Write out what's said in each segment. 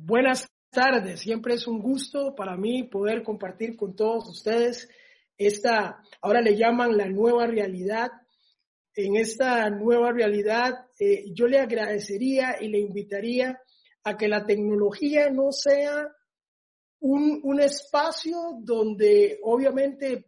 Buenas tardes, siempre es un gusto para mí poder compartir con todos ustedes esta, ahora le llaman la nueva realidad. En esta nueva realidad eh, yo le agradecería y le invitaría a que la tecnología no sea un, un espacio donde obviamente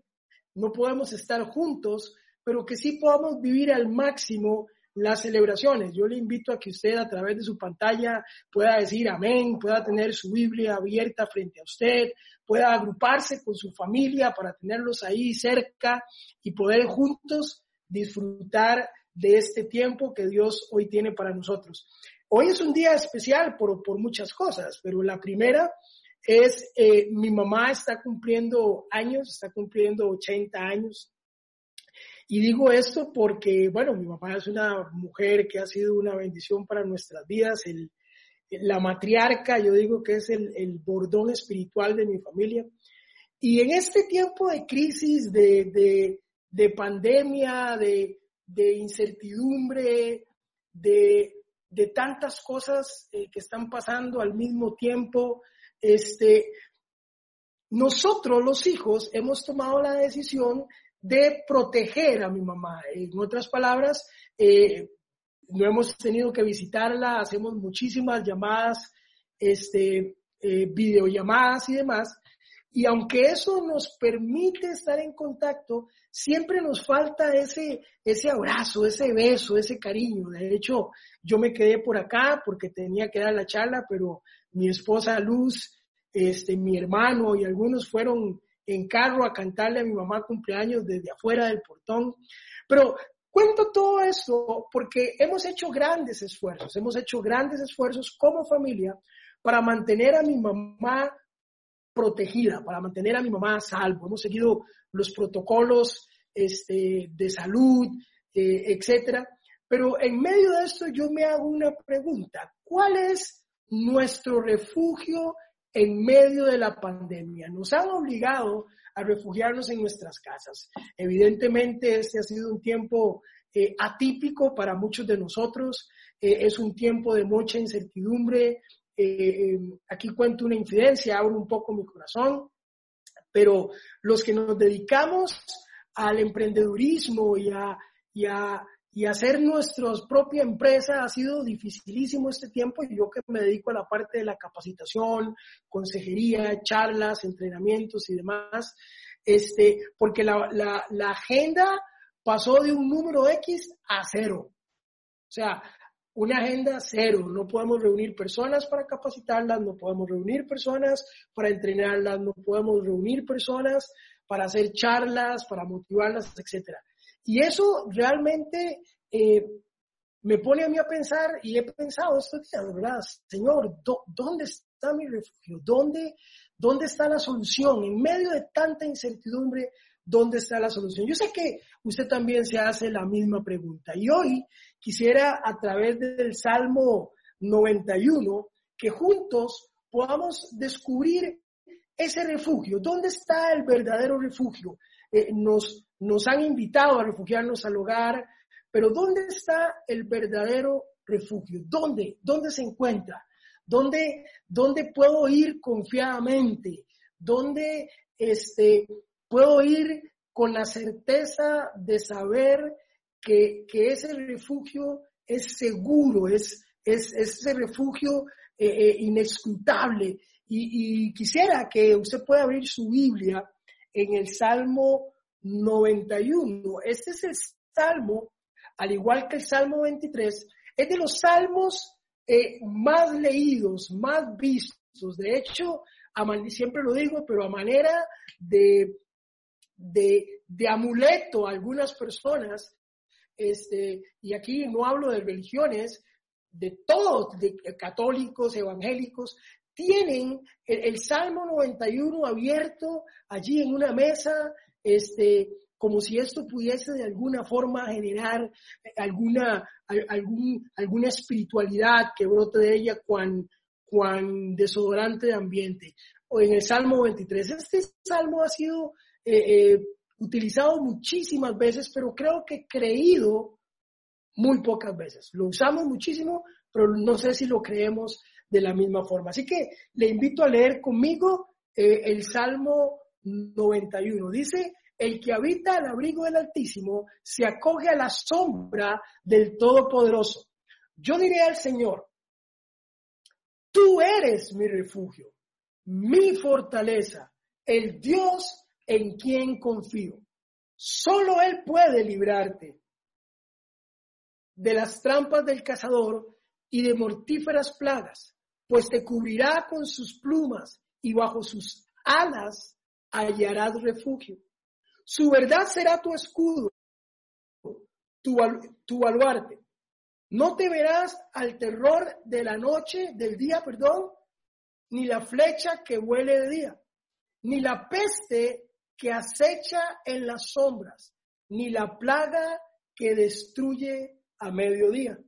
no podemos estar juntos, pero que sí podamos vivir al máximo las celebraciones. Yo le invito a que usted a través de su pantalla pueda decir amén, pueda tener su Biblia abierta frente a usted, pueda agruparse con su familia para tenerlos ahí cerca y poder juntos disfrutar de este tiempo que Dios hoy tiene para nosotros. Hoy es un día especial por, por muchas cosas, pero la primera es eh, mi mamá está cumpliendo años, está cumpliendo 80 años y digo esto porque, bueno, mi mamá es una mujer que ha sido una bendición para nuestras vidas, el, la matriarca, yo digo que es el, el, bordón espiritual de mi familia. Y en este tiempo de crisis, de, de, de pandemia, de, de incertidumbre, de, de, tantas cosas eh, que están pasando al mismo tiempo, este, nosotros los hijos hemos tomado la decisión de proteger a mi mamá. En otras palabras, eh, no hemos tenido que visitarla, hacemos muchísimas llamadas, este, eh, videollamadas y demás. Y aunque eso nos permite estar en contacto, siempre nos falta ese, ese abrazo, ese beso, ese cariño. De hecho, yo me quedé por acá porque tenía que dar la charla, pero mi esposa Luz, este, mi hermano y algunos fueron en carro a cantarle a mi mamá cumpleaños desde afuera del portón. Pero cuento todo esto porque hemos hecho grandes esfuerzos, hemos hecho grandes esfuerzos como familia para mantener a mi mamá protegida, para mantener a mi mamá a salvo. Hemos seguido los protocolos este, de salud, eh, etcétera. Pero en medio de esto yo me hago una pregunta. ¿Cuál es nuestro refugio en medio de la pandemia. Nos han obligado a refugiarnos en nuestras casas. Evidentemente, este ha sido un tiempo eh, atípico para muchos de nosotros. Eh, es un tiempo de mucha incertidumbre. Eh, aquí cuento una infidencia, abro un poco mi corazón, pero los que nos dedicamos al emprendedurismo y a, y a y hacer nuestra propia empresa ha sido dificilísimo este tiempo y yo que me dedico a la parte de la capacitación, consejería, charlas, entrenamientos y demás, este, porque la, la, la agenda pasó de un número X a cero. O sea, una agenda cero. No podemos reunir personas para capacitarlas, no podemos reunir personas para entrenarlas, no podemos reunir personas para hacer charlas, para motivarlas, etcétera. Y eso realmente eh, me pone a mí a pensar, y he pensado estos días, ¿verdad? Señor, ¿dónde está mi refugio? ¿Dónde, ¿Dónde está la solución? En medio de tanta incertidumbre, ¿dónde está la solución? Yo sé que usted también se hace la misma pregunta. Y hoy quisiera, a través del Salmo 91, que juntos podamos descubrir ese refugio. ¿Dónde está el verdadero refugio? Eh, nos, nos han invitado a refugiarnos al hogar, pero ¿dónde está el verdadero refugio? ¿Dónde? ¿Dónde se encuentra? ¿Dónde, dónde puedo ir confiadamente? ¿Dónde este, puedo ir con la certeza de saber que, que ese refugio es seguro, es, es, ese refugio eh, eh, inescrutable? Y, y quisiera que usted pueda abrir su Biblia en el Salmo 91. Este es el Salmo, al igual que el Salmo 23, es de los salmos eh, más leídos, más vistos. De hecho, siempre lo digo, pero a manera de, de, amuleto a algunas personas, este, y aquí no hablo de religiones, de todos, de católicos, evangélicos, tienen el, Salmo 91 abierto allí en una mesa, este, como si esto pudiese de alguna forma generar alguna, algún, alguna espiritualidad que brote de ella cuan, cuan desodorante de ambiente. O en el Salmo 23. Este salmo ha sido eh, eh, utilizado muchísimas veces, pero creo que creído muy pocas veces. Lo usamos muchísimo, pero no sé si lo creemos de la misma forma. Así que le invito a leer conmigo eh, el Salmo 91. Dice, el que habita al abrigo del Altísimo se acoge a la sombra del Todopoderoso. Yo diré al Señor, tú eres mi refugio, mi fortaleza, el Dios en quien confío. Solo Él puede librarte de las trampas del cazador y de mortíferas plagas, pues te cubrirá con sus plumas y bajo sus alas hallarás refugio. Su verdad será tu escudo, tu, tu baluarte. No te verás al terror de la noche, del día, perdón, ni la flecha que huele de día, ni la peste que acecha en las sombras, ni la plaga que destruye a mediodía.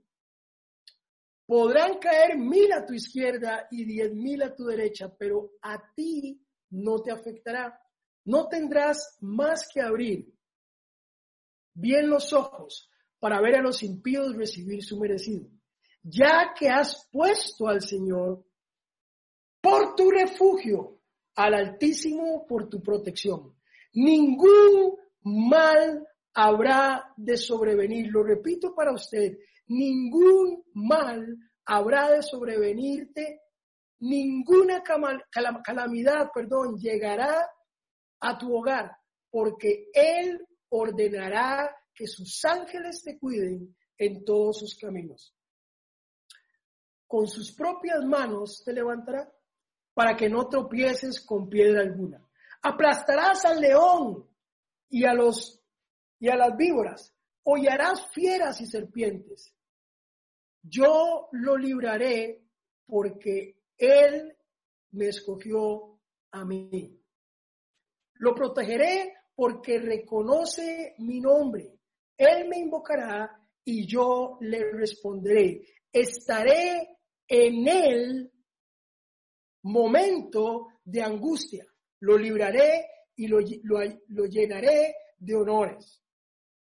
Podrán caer mil a tu izquierda y diez mil a tu derecha, pero a ti no te afectará. No tendrás más que abrir bien los ojos para ver a los impíos recibir su merecido. Ya que has puesto al Señor por tu refugio, al Altísimo por tu protección. Ningún mal habrá de sobrevenir. Lo repito para usted, ningún mal habrá de sobrevenirte, ninguna calamidad, perdón, llegará a tu hogar, porque Él ordenará que sus ángeles te cuiden en todos sus caminos. Con sus propias manos te levantará para que no tropieces con piedra alguna. Aplastarás al león y a los y a las víboras, hollarás fieras y serpientes. Yo lo libraré porque Él me escogió a mí. Lo protegeré porque reconoce mi nombre. Él me invocará y yo le responderé. Estaré en el momento de angustia. Lo libraré y lo, lo llenaré de honores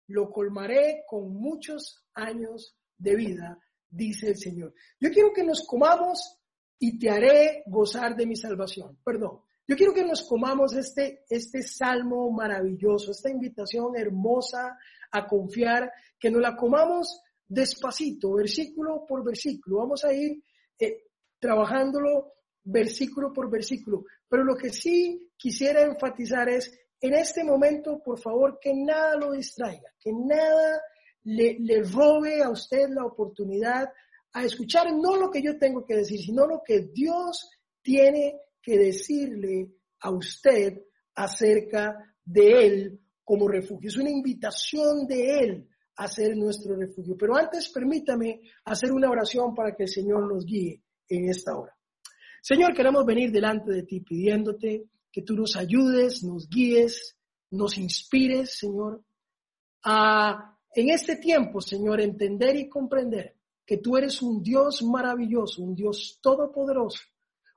lo colmaré con muchos años de vida, dice el Señor. Yo quiero que nos comamos y te haré gozar de mi salvación. Perdón. Yo quiero que nos comamos este, este salmo maravilloso, esta invitación hermosa a confiar, que nos la comamos despacito, versículo por versículo. Vamos a ir eh, trabajándolo versículo por versículo. Pero lo que sí quisiera enfatizar es en este momento, por favor, que nada lo distraiga, que nada le, le, robe a usted la oportunidad a escuchar no lo que yo tengo que decir, sino lo que Dios tiene que decirle a usted acerca de Él como refugio. Es una invitación de Él a ser nuestro refugio. Pero antes permítame hacer una oración para que el Señor nos guíe en esta hora. Señor, queremos venir delante de ti pidiéndote que tú nos ayudes, nos guíes, nos inspires, Señor, a en este tiempo, Señor, entender y comprender que tú eres un Dios maravilloso, un Dios todopoderoso,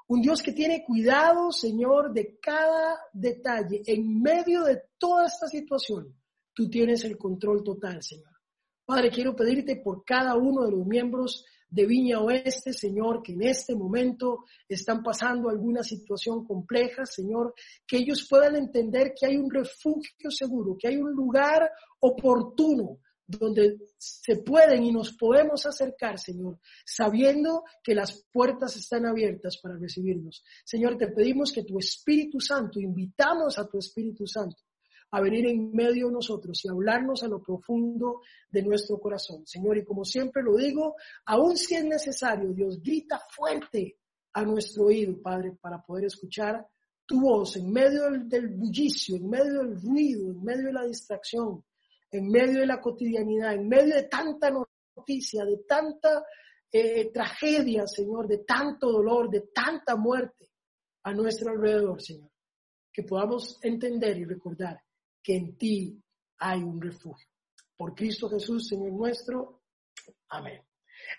un Dios que tiene cuidado, Señor, de cada detalle. En medio de toda esta situación, tú tienes el control total, Señor. Padre, quiero pedirte por cada uno de los miembros de Viña Oeste, Señor, que en este momento están pasando alguna situación compleja, Señor, que ellos puedan entender que hay un refugio seguro, que hay un lugar oportuno donde se pueden y nos podemos acercar, Señor, sabiendo que las puertas están abiertas para recibirnos. Señor, te pedimos que tu Espíritu Santo, invitamos a tu Espíritu Santo a venir en medio de nosotros y hablarnos a lo profundo de nuestro corazón. Señor, y como siempre lo digo, aun si es necesario, Dios grita fuerte a nuestro oído, Padre, para poder escuchar tu voz en medio del, bullicio, en medio del ruido, en medio de la distracción, en medio de la cotidianidad, en medio de tanta noticia, de tanta eh, tragedia, Señor, de tanto dolor, de tanta muerte a nuestro alrededor, Señor. Que podamos entender y recordar que en ti hay un refugio. Por Cristo Jesús, Señor nuestro. Amén.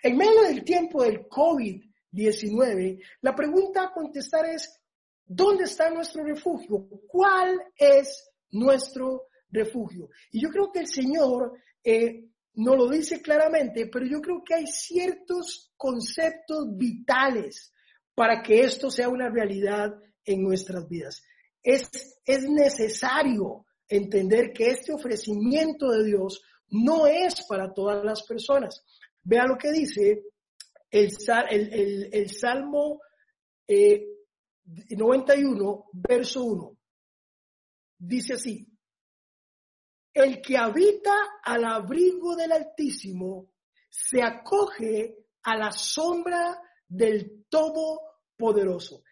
En medio del tiempo del COVID-19, la pregunta a contestar es, ¿dónde está nuestro refugio? ¿Cuál es nuestro refugio? Y yo creo que el Señor eh, no lo dice claramente, pero yo creo que hay ciertos conceptos vitales para que esto sea una realidad en nuestras vidas. Es, es necesario entender que este ofrecimiento de Dios no es para todas las personas. Vea lo que dice el, el, Salmo 91, eh, verso 1. Dice así, el que habita al abrigo del Altísimo se acoge a la sombra del Todopoderoso.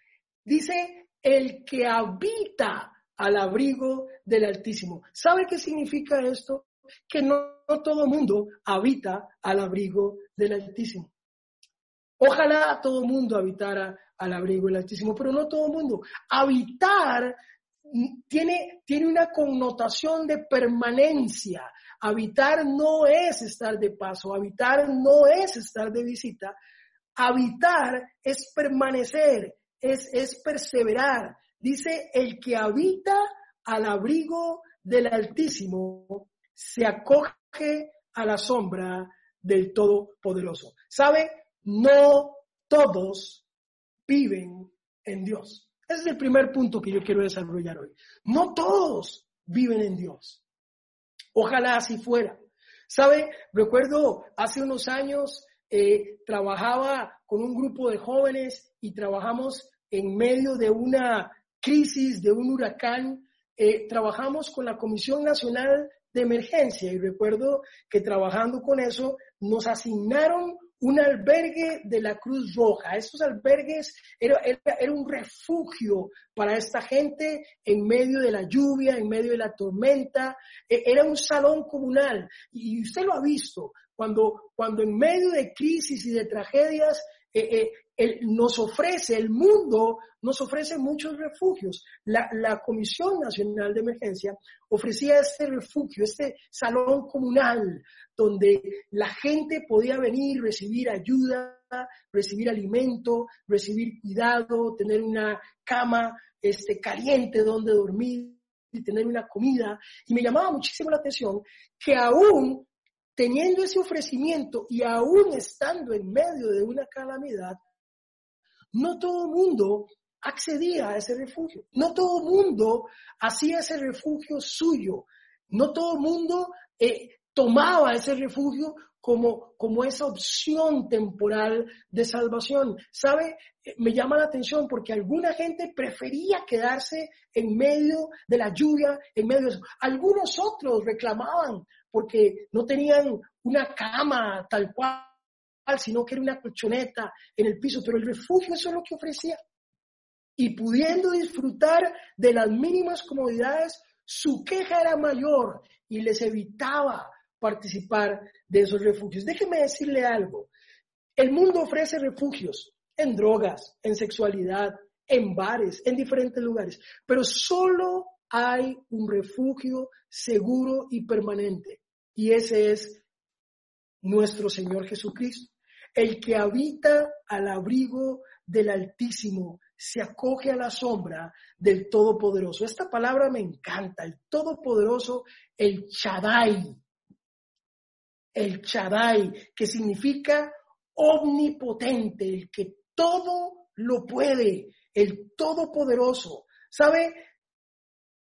Dice, el que habita al abrigo del Altísimo. ¿Sabe qué significa esto? Que no, no todo mundo habita al abrigo del Altísimo. Ojalá todo mundo habitara al abrigo del Altísimo, pero no todo mundo. Habitar tiene, tiene una connotación de permanencia. Habitar no es estar de paso, habitar no es estar de visita. Habitar es permanecer, es, es perseverar. Dice, el que habita al abrigo del Altísimo se acoge a la sombra del Todopoderoso. ¿Sabe? No todos viven en Dios. Ese es el primer punto que yo quiero desarrollar hoy. No todos viven en Dios. Ojalá así fuera. ¿Sabe? Recuerdo hace unos años eh, trabajaba con un grupo de jóvenes y trabajamos en medio de una crisis, de un huracán. Eh, trabajamos con la Comisión Nacional de Emergencia y recuerdo que trabajando con eso nos asignaron un albergue de la Cruz Roja. Estos albergues era, era, un refugio para esta gente en medio de la lluvia, en medio de la tormenta. E, era un salón comunal. Y usted lo ha visto, cuando, cuando en medio de crisis y de tragedias eh, eh, nos ofrece, el mundo nos ofrece muchos refugios. La, la, Comisión Nacional de Emergencia ofrecía este refugio, este salón comunal, donde la gente podía venir, recibir ayuda, recibir alimento, recibir cuidado, tener una cama este, caliente donde dormir y tener una comida. Y me llamaba muchísimo la atención que aún teniendo ese ofrecimiento y aún estando en medio de una calamidad, no todo el mundo accedía a ese refugio, no todo el mundo hacía ese refugio suyo, no todo el mundo eh, tomaba ese refugio como, como esa opción temporal de salvación. ¿Sabe? Eh, me llama la atención porque alguna gente prefería quedarse en medio de la lluvia, en medio de eso. Algunos otros reclamaban porque no tenían una cama tal cual, sino que era una colchoneta en el piso, pero el refugio eso es lo que ofrecía. Y pudiendo disfrutar de las mínimas comodidades, su queja era mayor y les evitaba participar de esos refugios. Déjeme decirle algo. El mundo ofrece refugios en drogas, en sexualidad, en bares, en diferentes lugares, pero solo hay un refugio seguro y permanente. Y ese es nuestro Señor Jesucristo. El que habita al abrigo del Altísimo se acoge a la sombra del Todopoderoso. Esta palabra me encanta, el Todopoderoso, el Chadai. El Chadai, que significa omnipotente, el que todo lo puede, el Todopoderoso. ¿Sabe?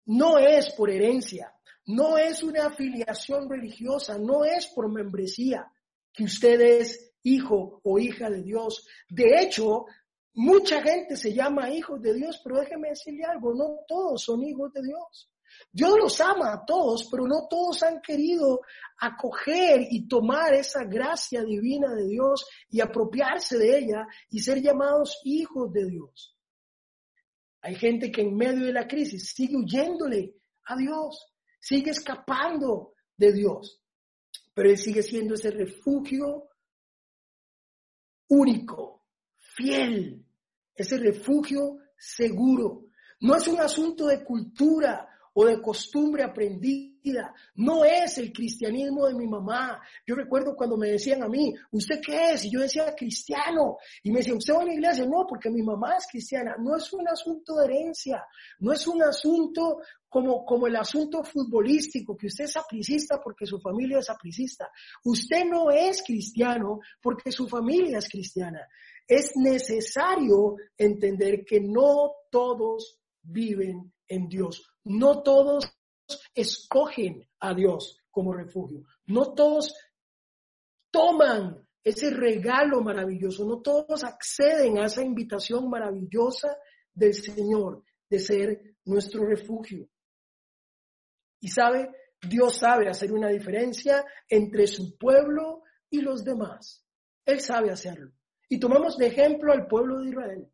No es por herencia, no es una afiliación religiosa, no es por membresía que usted es hijo o hija de Dios. De hecho, mucha gente se llama hijos de Dios, pero déjeme decirle algo, no todos son hijos de Dios. Dios los ama a todos, pero no todos han querido acoger y tomar esa gracia divina de Dios y apropiarse de ella y ser llamados hijos de Dios. Hay gente que en medio de la crisis sigue huyéndole a Dios, sigue escapando de Dios, pero Él sigue siendo ese refugio único, fiel, ese refugio seguro. No es un asunto de cultura o de costumbre aprendida. No es el cristianismo de mi mamá. Yo recuerdo cuando me decían a mí, ¿usted qué es? Y yo decía cristiano. Y me decían, ¿usted va a la iglesia? No, porque mi mamá es cristiana. No es un asunto de herencia. No es un asunto como, como el asunto futbolístico, que usted es apricista porque su familia es apricista. Usted no es cristiano porque su familia es cristiana. Es necesario entender que no todos viven en Dios. No todos escogen a Dios como refugio. No todos toman ese regalo maravilloso. No todos acceden a esa invitación maravillosa del Señor de ser nuestro refugio. Y sabe, Dios sabe hacer una diferencia entre su pueblo y los demás. Él sabe hacerlo. Y tomamos de ejemplo al pueblo de Israel.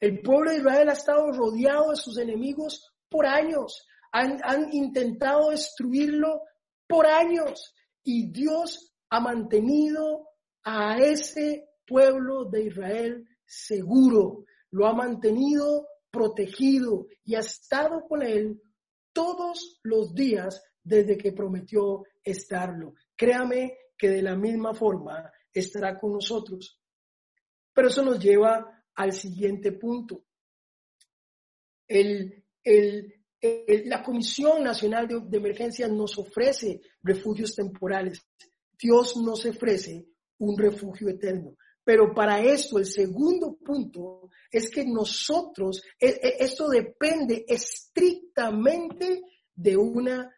El pueblo de Israel ha estado rodeado de sus enemigos por años. Han, intentado destruirlo por años. Y Dios ha mantenido a ese pueblo de Israel seguro. Lo ha mantenido protegido y ha estado con él todos los días desde que prometió estarlo. Créame que de la misma forma estará con nosotros. Pero eso nos lleva al siguiente punto. la Comisión Nacional de, de Emergencias nos ofrece refugios temporales. Dios nos ofrece un refugio eterno. Pero para esto, el segundo punto es que nosotros, e, e, esto depende estrictamente de una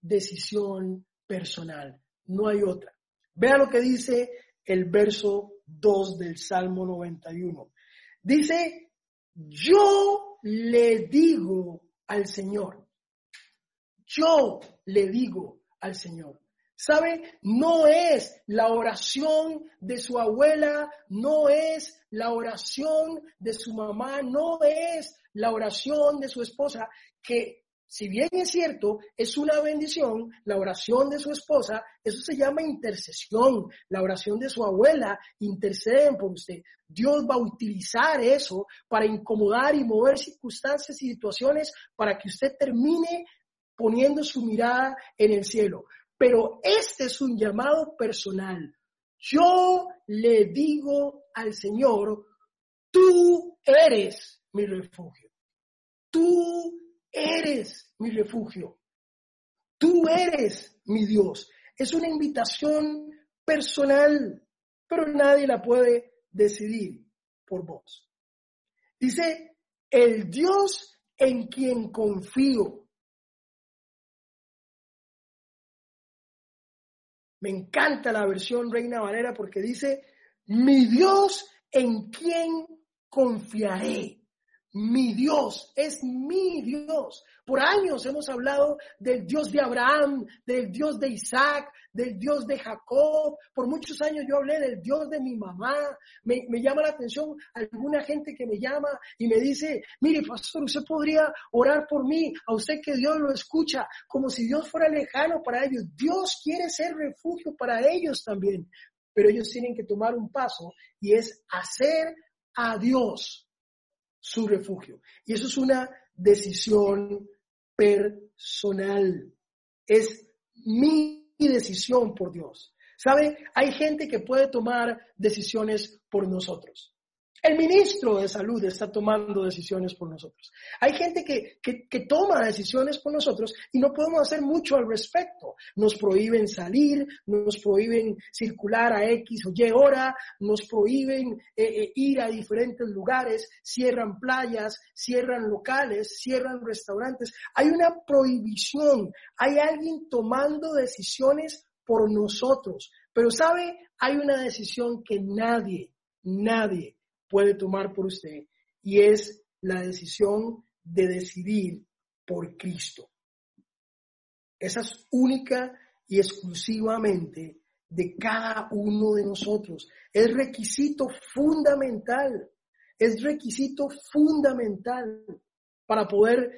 decisión personal. No hay otra. Vea lo que dice el verso 2 del Salmo 91. Dice, yo le digo al Señor, yo le digo al Señor. ¿Sabe? No es la oración de su abuela, no es la oración de su mamá, no es la oración de su esposa, que si bien es cierto, es una bendición, la oración de su esposa, eso se llama intercesión, la oración de su abuela, interceden por usted. Dios va a utilizar eso para incomodar y mover circunstancias y situaciones para que usted termine poniendo su mirada en el cielo. Pero este es un llamado personal. Yo le digo al Señor, tú eres mi refugio. Tú eres mi refugio. Tú eres mi Dios. Es una invitación personal, pero nadie la puede decidir por vos. Dice, el Dios en quien confío. Me encanta la versión Reina Valera porque dice, mi Dios en quien confiaré. Mi Dios es mi Dios. Por años hemos hablado del Dios de Abraham, del Dios de Isaac, del Dios de Jacob. Por muchos años yo hablé del Dios de mi mamá. Me, llama la atención alguna gente que me llama y me dice, mire, pastor, usted podría orar por mí, a usted que Dios lo escucha, como si Dios fuera lejano para ellos. Dios quiere ser refugio para ellos también, pero ellos tienen que tomar un paso y es hacer a Dios su refugio. Y eso es una decisión personal. Es mi decisión por Dios. ¿Sabe? Hay gente que puede tomar decisiones por nosotros. El ministro de salud está tomando decisiones por nosotros. Hay gente que, que, toma decisiones por nosotros y no podemos hacer mucho al respecto. Nos prohíben salir, nos prohíben circular a X o Y hora, nos prohíben eh, eh, ir a diferentes lugares, cierran playas, cierran locales, cierran restaurantes. Hay una prohibición, hay alguien tomando decisiones por nosotros. Pero sabe, hay una decisión que nadie, nadie puede tomar por usted y es la decisión de decidir por Cristo. Esa es única y exclusivamente de cada uno de nosotros. Es requisito fundamental, es requisito fundamental para poder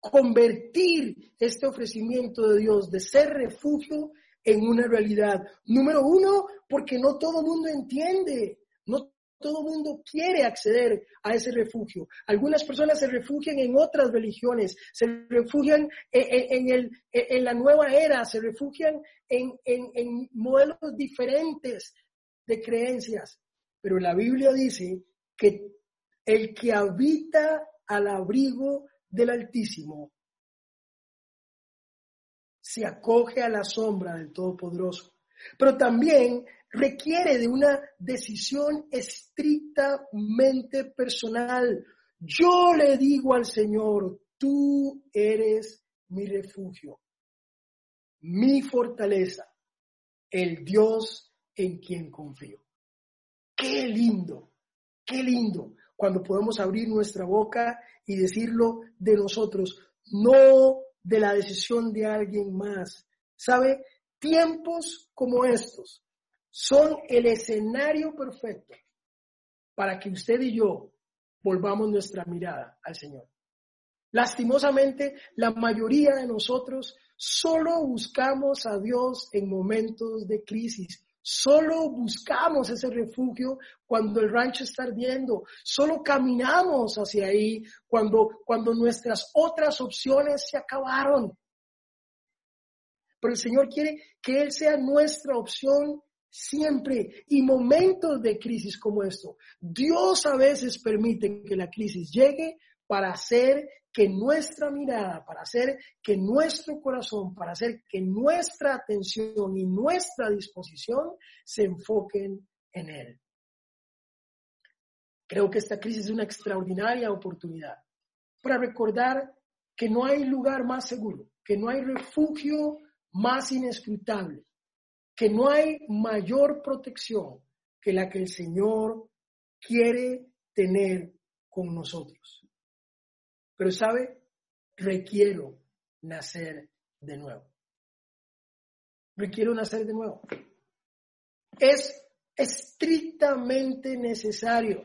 convertir este ofrecimiento de Dios de ser refugio en una realidad. Número uno, porque no todo el mundo entiende, no todo mundo quiere acceder a ese refugio. Algunas personas se refugian en otras religiones, se refugian en, el, en la nueva era, se refugian en, en modelos diferentes de creencias. Pero la Biblia dice que el que habita al abrigo del Altísimo se acoge a la sombra del Todopoderoso. Pero también requiere de una decisión estrictamente personal. Yo le digo al Señor, tú eres mi refugio, mi fortaleza, el Dios en quien confío. Qué lindo, qué lindo cuando podemos abrir nuestra boca y decirlo de nosotros, no de la decisión de alguien más. ¿Sabe? Tiempos como estos son el escenario perfecto para que usted y yo volvamos nuestra mirada al Señor. Lastimosamente, la mayoría de nosotros solo buscamos a Dios en momentos de crisis. Solo buscamos ese refugio cuando el rancho está ardiendo. Solo caminamos hacia ahí cuando, cuando nuestras otras opciones se acabaron. Pero el Señor quiere que Él sea nuestra opción siempre y momentos de crisis como esto. Dios a veces permite que la crisis llegue para hacer que nuestra mirada, para hacer que nuestro corazón, para hacer que nuestra atención y nuestra disposición se enfoquen en Él. Creo que esta crisis es una extraordinaria oportunidad para recordar que no hay lugar más seguro, que no hay refugio más inescrutable, que no hay mayor protección que la que el Señor quiere tener con nosotros. Pero sabe, requiero nacer de nuevo. Requiero nacer de nuevo. Es estrictamente necesario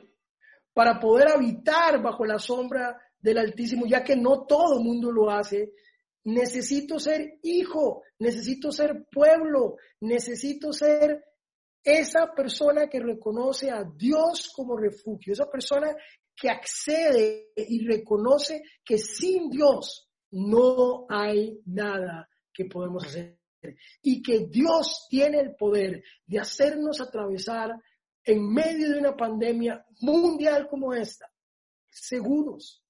para poder habitar bajo la sombra del Altísimo, ya que no todo el mundo lo hace, necesito ser hijo, necesito ser pueblo, necesito ser esa persona que reconoce a Dios como refugio, esa persona que accede y reconoce que sin Dios no hay nada que podemos hacer y que Dios tiene el poder de hacernos atravesar en medio de una pandemia mundial como esta, seguros,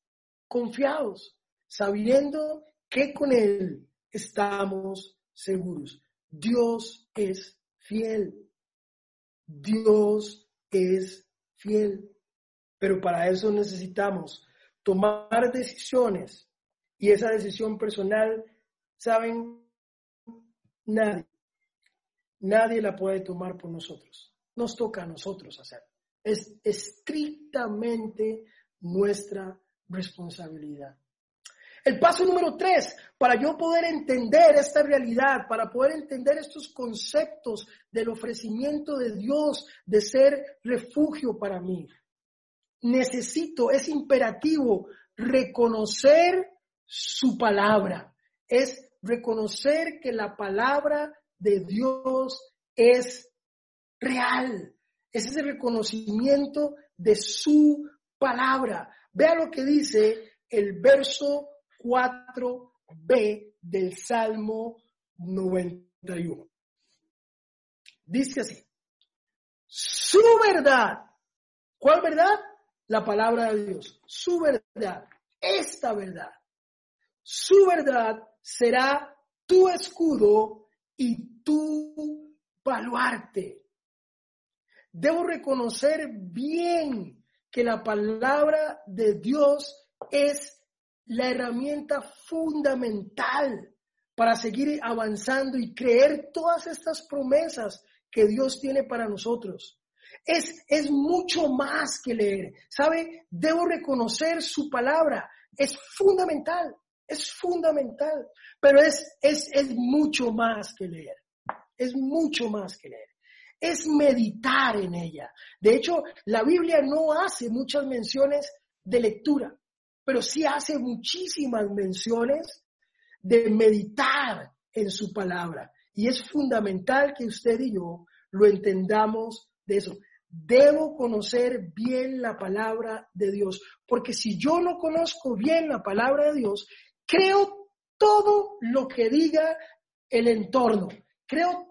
confiados, sabiendo que con Él estamos seguros. Dios es fiel. Dios es fiel. Pero para eso necesitamos tomar decisiones y esa decisión personal, ¿saben? Nadie, nadie la puede tomar por nosotros. Nos toca a nosotros hacerlo. Es estrictamente nuestra responsabilidad. El paso número tres, para yo poder entender esta realidad, para poder entender estos conceptos del ofrecimiento de Dios de ser refugio para mí, necesito, es imperativo reconocer su palabra, es reconocer que la palabra de Dios es real. Es ese reconocimiento de su palabra. Vea lo que dice el verso 4b del Salmo 91. Dice así, su verdad, ¿cuál verdad? La palabra de Dios, su verdad, esta verdad, su verdad será tu escudo y tu baluarte. Debo reconocer bien que la palabra de Dios es la herramienta fundamental para seguir avanzando y creer todas estas promesas que Dios tiene para nosotros. Es, es mucho más que leer. ¿Sabe? Debo reconocer su palabra. Es fundamental, es fundamental, pero es, es, es mucho más que leer. Es mucho más que leer. Es meditar en ella. De hecho, la Biblia no hace muchas menciones de lectura pero sí hace muchísimas menciones de meditar en su palabra. Y es fundamental que usted y yo lo entendamos de eso. debo conocer bien la palabra de Dios, porque si yo no conozco bien la palabra de Dios, creo todo lo que diga el entorno, creo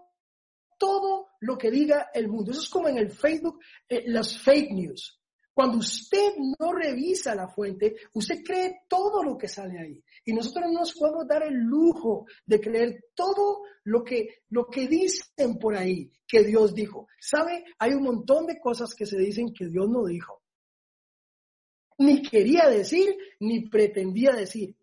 todo lo que diga el mundo. Eso es como en el Facebook, eh, las fake news. Cuando usted no revisa la fuente, usted cree todo lo que sale ahí. Y nosotros no nos podemos dar el lujo de creer todo lo que, lo que dicen por ahí que Dios dijo. ¿Sabe? Hay un montón de cosas que se dicen que Dios no dijo. Ni quería decir, ni pretendía decir.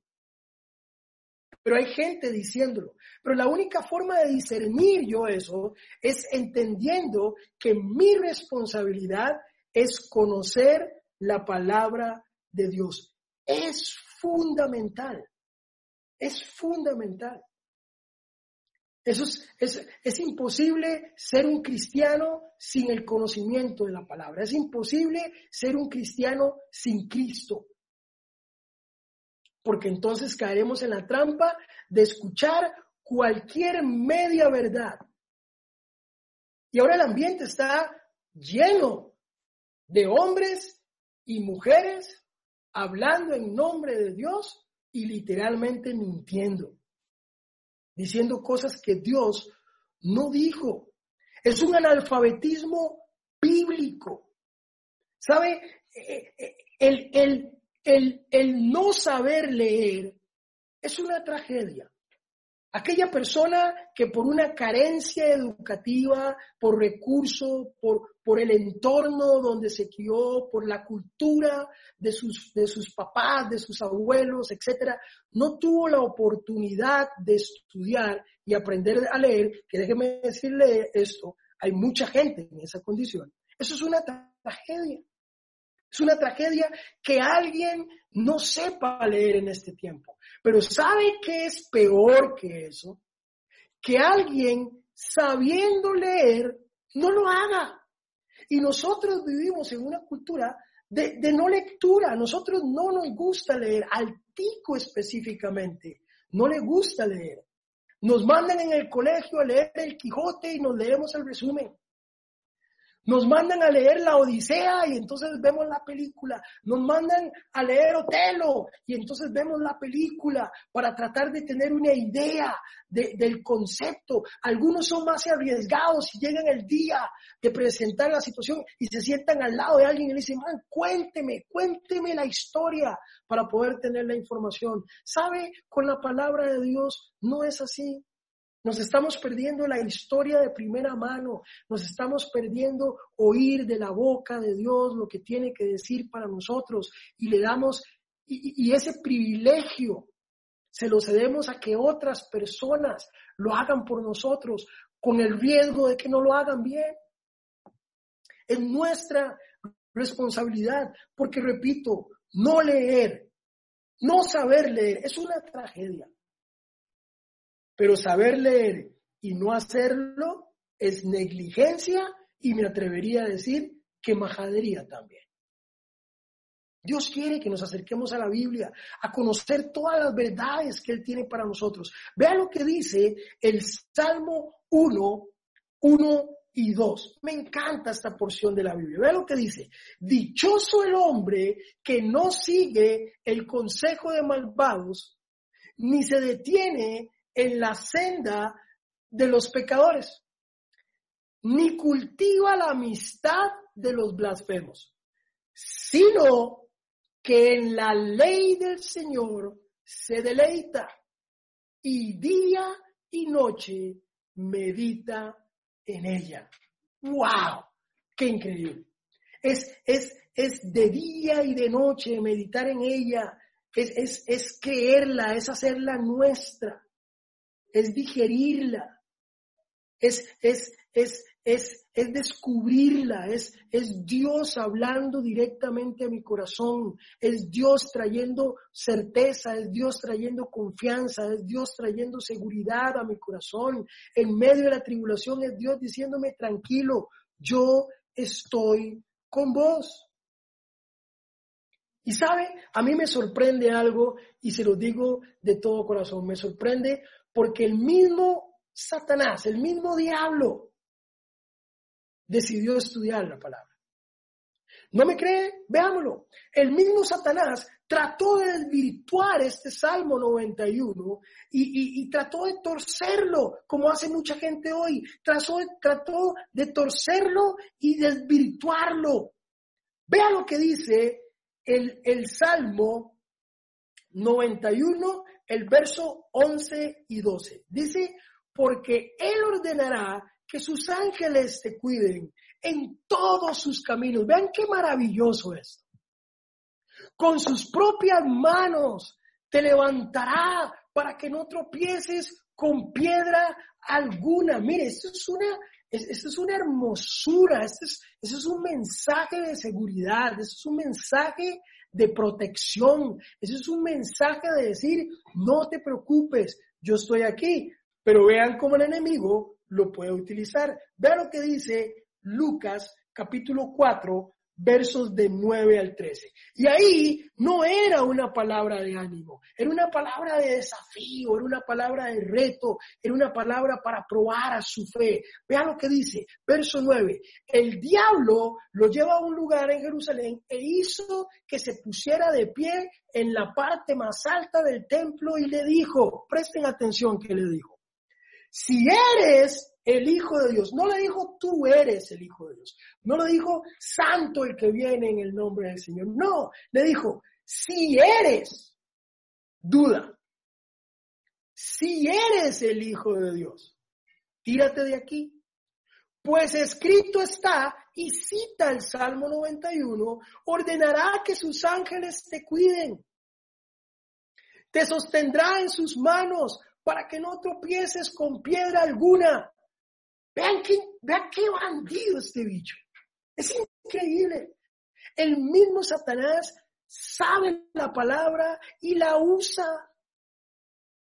Pero hay gente diciéndolo. Pero la única forma de discernir yo eso es entendiendo que mi responsabilidad es conocer la palabra de Dios. Es fundamental. Es fundamental. Eso es, es, imposible ser un cristiano sin el conocimiento de la palabra. Es imposible ser un cristiano sin Cristo. Porque entonces caeremos en la trampa de escuchar cualquier media verdad. Y ahora el ambiente está lleno de hombres y mujeres hablando en nombre de Dios y literalmente mintiendo, diciendo cosas que Dios no dijo. Es un analfabetismo bíblico. ¿Sabe? El, el, el, el no saber leer es una tragedia. Aquella persona que por una carencia educativa, por recurso, por, por el entorno donde se crió, por la cultura de sus, de sus papás, de sus abuelos, etcétera, no tuvo la oportunidad de estudiar y aprender a leer, que déjeme decirle esto, hay mucha gente en esa condición. Eso es una tragedia. Es una tragedia que alguien no sepa leer en este tiempo. Pero ¿sabe qué es peor que eso? Que alguien sabiendo leer no lo haga. Y nosotros vivimos en una cultura de, no lectura. A nosotros no nos gusta leer, al tico específicamente, no le gusta leer. Nos mandan en el colegio a leer el Quijote y nos leemos el resumen. Nos mandan a leer la Odisea y entonces vemos la película. Nos mandan a leer Otelo y entonces vemos la película para tratar de tener una idea del concepto. Algunos son más arriesgados y llegan el día de presentar la situación y se sientan al lado de alguien y le dicen, man, cuénteme, cuénteme la historia para poder tener la información. ¿Sabe? Con la palabra de Dios no es así. Nos estamos perdiendo la historia de primera mano, nos estamos perdiendo oír de la boca de Dios lo que tiene que decir para nosotros y le damos, y, ese privilegio se lo cedemos a que otras personas lo hagan por nosotros con el riesgo de que no lo hagan bien. Es nuestra responsabilidad, porque repito, no leer, no saber leer, es una tragedia. Pero saber leer y no hacerlo es negligencia y me atrevería a decir que majadería también. Dios quiere que nos acerquemos a la Biblia, a conocer todas las verdades que Él tiene para nosotros. Vea lo que dice el Salmo 1, 1 y 2. Me encanta esta porción de la Biblia. Vea lo que dice. Dichoso el hombre que no sigue el consejo de malvados, ni se detiene en la senda de los pecadores, ni cultiva la amistad de los blasfemos, sino que en la ley del Señor se deleita y día y noche medita en ella. ¡Wow! ¡Qué increíble! Es, es, es de día y de noche meditar en ella, es, es, es creerla, es hacerla nuestra es digerirla, es, es, es, es, es descubrirla, es, es Dios hablando directamente a mi corazón, es Dios trayendo certeza, es Dios trayendo confianza, es Dios trayendo seguridad a mi corazón. En medio de la tribulación es Dios diciéndome tranquilo, yo estoy con vos. Y sabe, a mí me sorprende algo y se lo digo de todo corazón, me sorprende porque el mismo Satanás, el mismo diablo, decidió estudiar la palabra. ¿No me cree? Veámoslo. El mismo Satanás trató de desvirtuar este Salmo 91 y, trató de torcerlo, como hace mucha gente hoy. Trató, trató de torcerlo y desvirtuarlo. Vea lo que dice el, el Salmo 91, el verso 11 y 12. Dice, porque Él ordenará que sus ángeles te cuiden en todos sus caminos. Vean qué maravilloso es. Con sus propias manos te levantará para que no tropieces con piedra alguna. Mire, esto es una, esto es una hermosura, esto es, esto es un mensaje de seguridad, esto es un mensaje de protección, eso es un mensaje de decir, no te preocupes, yo estoy aquí, pero vean cómo el enemigo lo puede utilizar. Vean lo que dice Lucas capítulo 4, versos de 9 al 13. Y ahí no era una palabra de ánimo, era una palabra de desafío, era una palabra de reto, era una palabra para probar a su fe. Vean lo que dice, verso 9. El diablo lo lleva a un lugar en Jerusalén e hizo que se pusiera de pie en la parte más alta del templo y le dijo, presten atención que le dijo, si eres el Hijo de Dios. No le dijo tú eres el Hijo de Dios. No le dijo santo el que viene en el nombre del Señor. No, le dijo si eres, duda. Si eres el Hijo de Dios, tírate de aquí. Pues escrito está, y cita el Salmo 91, ordenará que sus ángeles te cuiden. Te sostendrá en sus manos para que no tropieces con piedra alguna. Vean qué, vean qué bandido este bicho. Es increíble. El mismo Satanás sabe la palabra y la usa.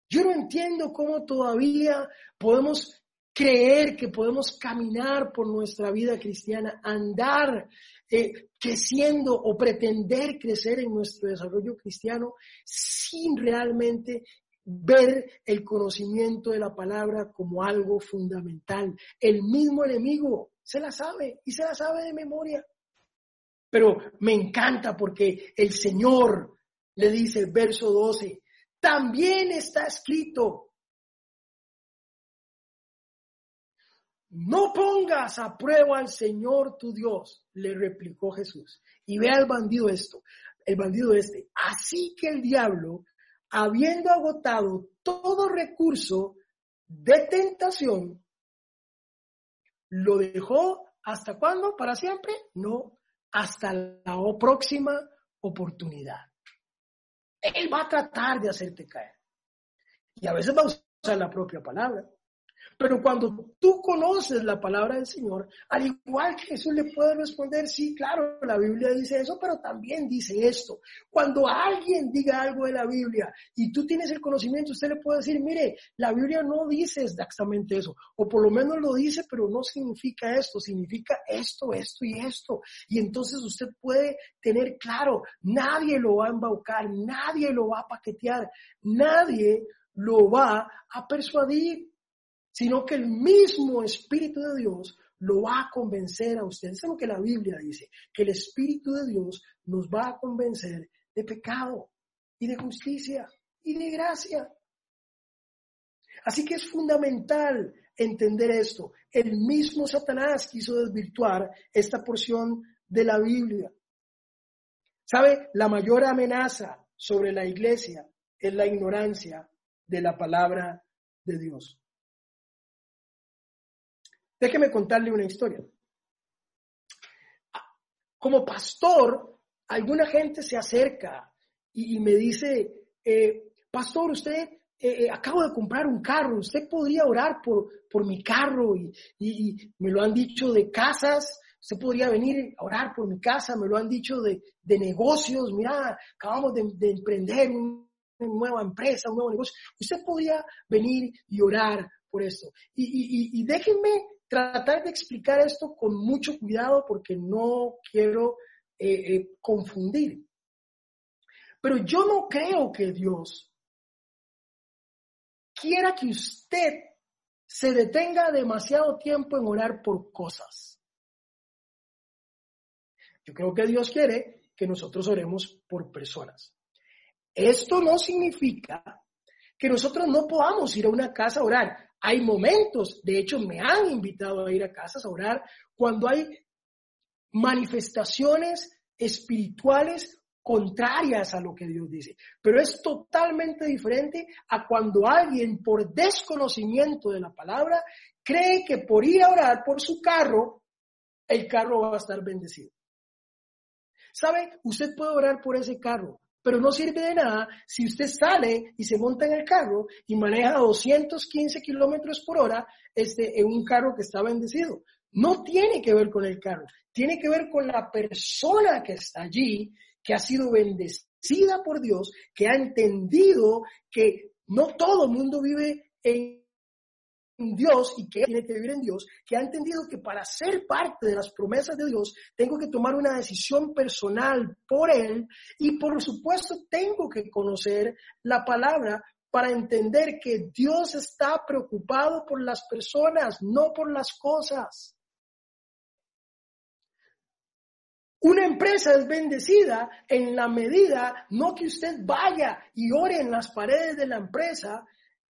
Yo no entiendo cómo todavía podemos creer que podemos caminar por nuestra vida cristiana, andar eh, creciendo o pretender crecer en nuestro desarrollo cristiano sin realmente ver el conocimiento de la palabra como algo fundamental. El mismo enemigo se la sabe y se la sabe de memoria. Pero me encanta porque el Señor le dice, verso 12, también está escrito, no pongas a prueba al Señor tu Dios, le replicó Jesús. Y ve al bandido esto, el bandido este. Así que el diablo habiendo agotado todo recurso de tentación, lo dejó hasta cuándo? ¿Para siempre? No, hasta la próxima oportunidad. Él va a tratar de hacerte caer. Y a veces va a usar la propia palabra. Pero cuando tú conoces la palabra del Señor, al igual que Jesús le puede responder, sí, claro, la Biblia dice eso, pero también dice esto. Cuando alguien diga algo de la Biblia y tú tienes el conocimiento, usted le puede decir, mire, la Biblia no dice exactamente eso, o por lo menos lo dice, pero no significa esto, significa esto, esto y esto. Y entonces usted puede tener claro, nadie lo va a embaucar, nadie lo va a paquetear, nadie lo va a persuadir sino que el mismo Espíritu de Dios lo va a convencer a usted. Eso es lo que la Biblia dice, que el Espíritu de Dios nos va a convencer de pecado y de justicia y de gracia. Así que es fundamental entender esto. El mismo Satanás quiso desvirtuar esta porción de la Biblia. ¿Sabe? La mayor amenaza sobre la iglesia es la ignorancia de la palabra de Dios. Déjeme contarle una historia. Como pastor, alguna gente se acerca y, me dice, eh, pastor, usted eh, eh, acabo de comprar un carro, usted podría orar por, por mi carro y, me lo han dicho de casas, usted podría venir a orar por mi casa, me lo han dicho de, negocios, mira, acabamos de, emprender una nueva empresa, un nuevo negocio, usted podría venir y orar por esto. Y, y déjenme tratar de explicar esto con mucho cuidado porque no quiero eh, eh, confundir. Pero yo no creo que Dios quiera que usted se detenga demasiado tiempo en orar por cosas. Yo creo que Dios quiere que nosotros oremos por personas. Esto no significa que nosotros no podamos ir a una casa a orar. Hay momentos, de hecho me han invitado a ir a casas a orar cuando hay manifestaciones espirituales contrarias a lo que Dios dice. Pero es totalmente diferente a cuando alguien por desconocimiento de la palabra cree que por ir a orar por su carro, el carro va a estar bendecido. ¿Sabe? Usted puede orar por ese carro, pero no sirve de nada si usted sale y se monta en el carro y maneja 215 kilómetros por hora este, en un carro que está bendecido. No tiene que ver con el carro, tiene que ver con la persona que está allí, que ha sido bendecida por Dios, que ha entendido que no todo el mundo vive en Dios y que tiene que vivir en Dios, que ha entendido que para ser parte de las promesas de Dios tengo que tomar una decisión personal por Él y por supuesto tengo que conocer la palabra para entender que Dios está preocupado por las personas, no por las cosas. Una empresa es bendecida en la medida, no que usted vaya y ore en las paredes de la empresa,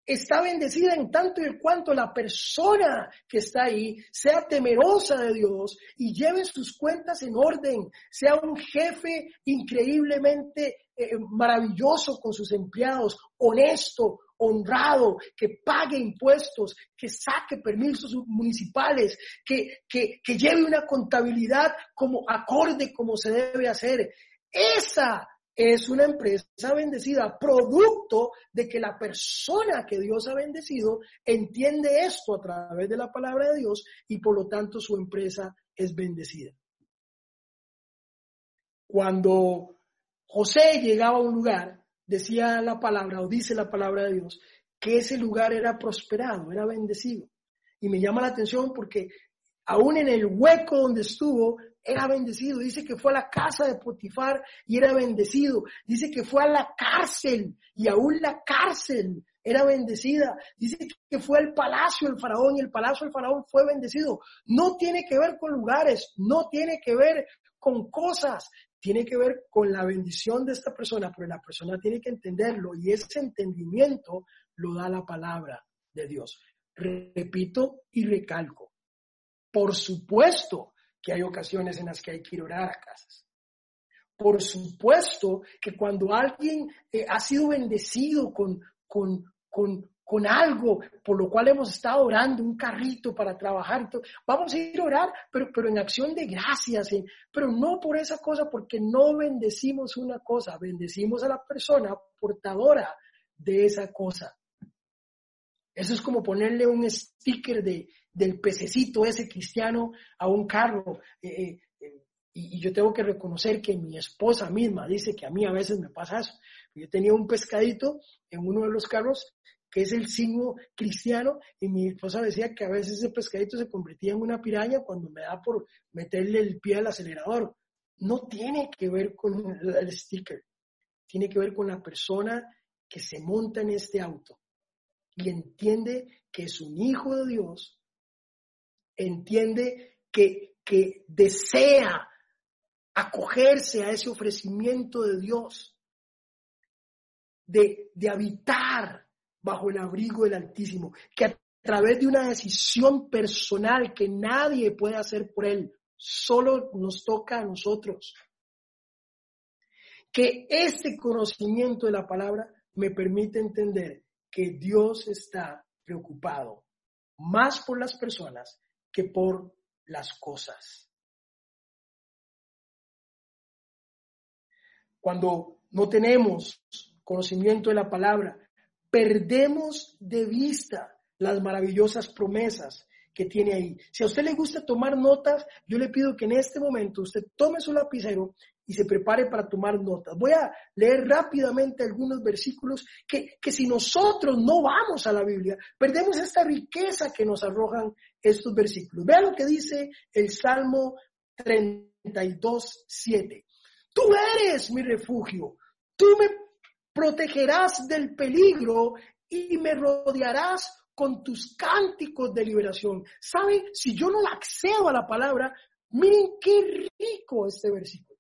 está bendecida en tanto y cuanto la persona que está ahí sea temerosa de Dios y lleve sus cuentas en orden, sea un jefe increíblemente eh, maravilloso con sus empleados, honesto, honrado, que pague impuestos, que saque permisos municipales, que, que, que lleve una contabilidad como acorde como se debe hacer. Esa es una empresa bendecida, producto de que la persona que Dios ha bendecido entiende esto a través de la palabra de Dios y por lo tanto su empresa es bendecida. Cuando José llegaba a un lugar, decía la palabra o dice la palabra de Dios, que ese lugar era prosperado, era bendecido. Y me llama la atención porque aún en el hueco donde estuvo, era bendecido. Dice que fue a la casa de Potifar y era bendecido. Dice que fue a la cárcel y aún la cárcel era bendecida. Dice que fue al palacio del faraón y el palacio del faraón fue bendecido. No tiene que ver con lugares, no tiene que ver con cosas, tiene que ver con la bendición de esta persona, pero la persona tiene que entenderlo y ese entendimiento lo da la palabra de Dios. Repito y recalco. Por supuesto, que hay ocasiones en las que hay que orar a casas. Por supuesto que cuando alguien eh, ha sido bendecido con, con, con, con, algo por lo cual hemos estado orando, un carrito para trabajar, vamos a ir a orar, pero, pero en acción de gracias, pero no por esa cosa, porque no bendecimos una cosa, bendecimos a la persona portadora de esa cosa. Eso es como ponerle un sticker de, del pececito ese cristiano a un carro. Eh, eh, eh, y, yo tengo que reconocer que mi esposa misma dice que a mí a veces me pasa eso. Yo tenía un pescadito en uno de los carros que es el signo cristiano, y mi esposa decía que a veces ese pescadito se convertía en una piraña cuando me da por meterle el pie al acelerador. No tiene que ver con el sticker, tiene que ver con la persona que se monta en este auto y entiende que es un hijo de Dios entiende que, que desea acogerse a ese ofrecimiento de Dios, de, de habitar bajo el abrigo del Altísimo, que a través de una decisión personal que nadie puede hacer por él, solo nos toca a nosotros. Que ese conocimiento de la palabra me permite entender que Dios está preocupado más por las personas que por las cosas. Cuando no tenemos conocimiento de la palabra, perdemos de vista las maravillosas promesas que tiene ahí. Si a usted le gusta tomar notas, yo le pido que en este momento usted tome su lapicero y se prepare para tomar notas. Voy a leer rápidamente algunos versículos que, que si nosotros no vamos a la Biblia, perdemos esta riqueza que nos arrojan estos versículos. Vea lo que dice el Salmo 32, 7. Tú eres mi refugio, tú me protegerás del peligro y me rodearás con tus cánticos de liberación. ¿Sabe? Si yo no accedo a la palabra, Miren qué rico este versículo.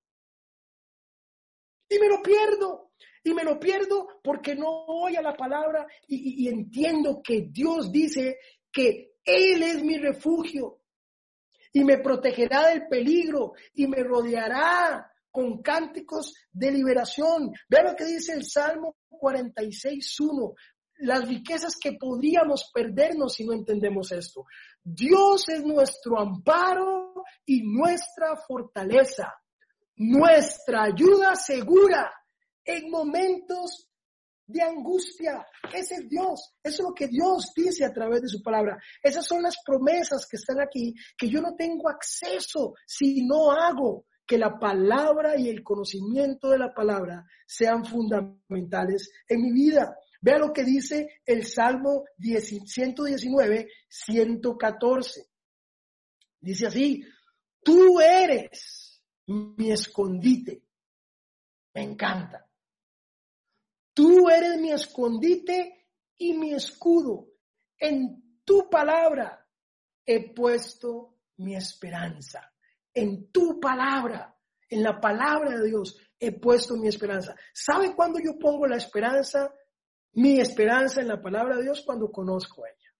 Y me lo pierdo. Y me lo pierdo porque no voy a la palabra y, y entiendo que Dios dice que Él es mi refugio y me protegerá del peligro y me rodeará con cánticos de liberación. Vean lo que dice el Salmo 46.1. Las riquezas que podríamos perdernos si no entendemos esto. Dios es nuestro amparo y nuestra fortaleza, nuestra ayuda segura en momentos de angustia. Ese es Dios. Eso es lo que Dios dice a través de su palabra. Esas son las promesas que están aquí, que yo no tengo acceso si no hago que la palabra y el conocimiento de la palabra sean fundamentales en mi vida. Vea lo que dice el Salmo 119, 114. Dice así, tú eres mi escondite. Me encanta. Tú eres mi escondite y mi escudo. En tu palabra he puesto mi esperanza en tu palabra, en la palabra de Dios, he puesto mi esperanza. ¿Sabe cuándo yo pongo la esperanza? Mi esperanza en la palabra de Dios cuando conozco ella,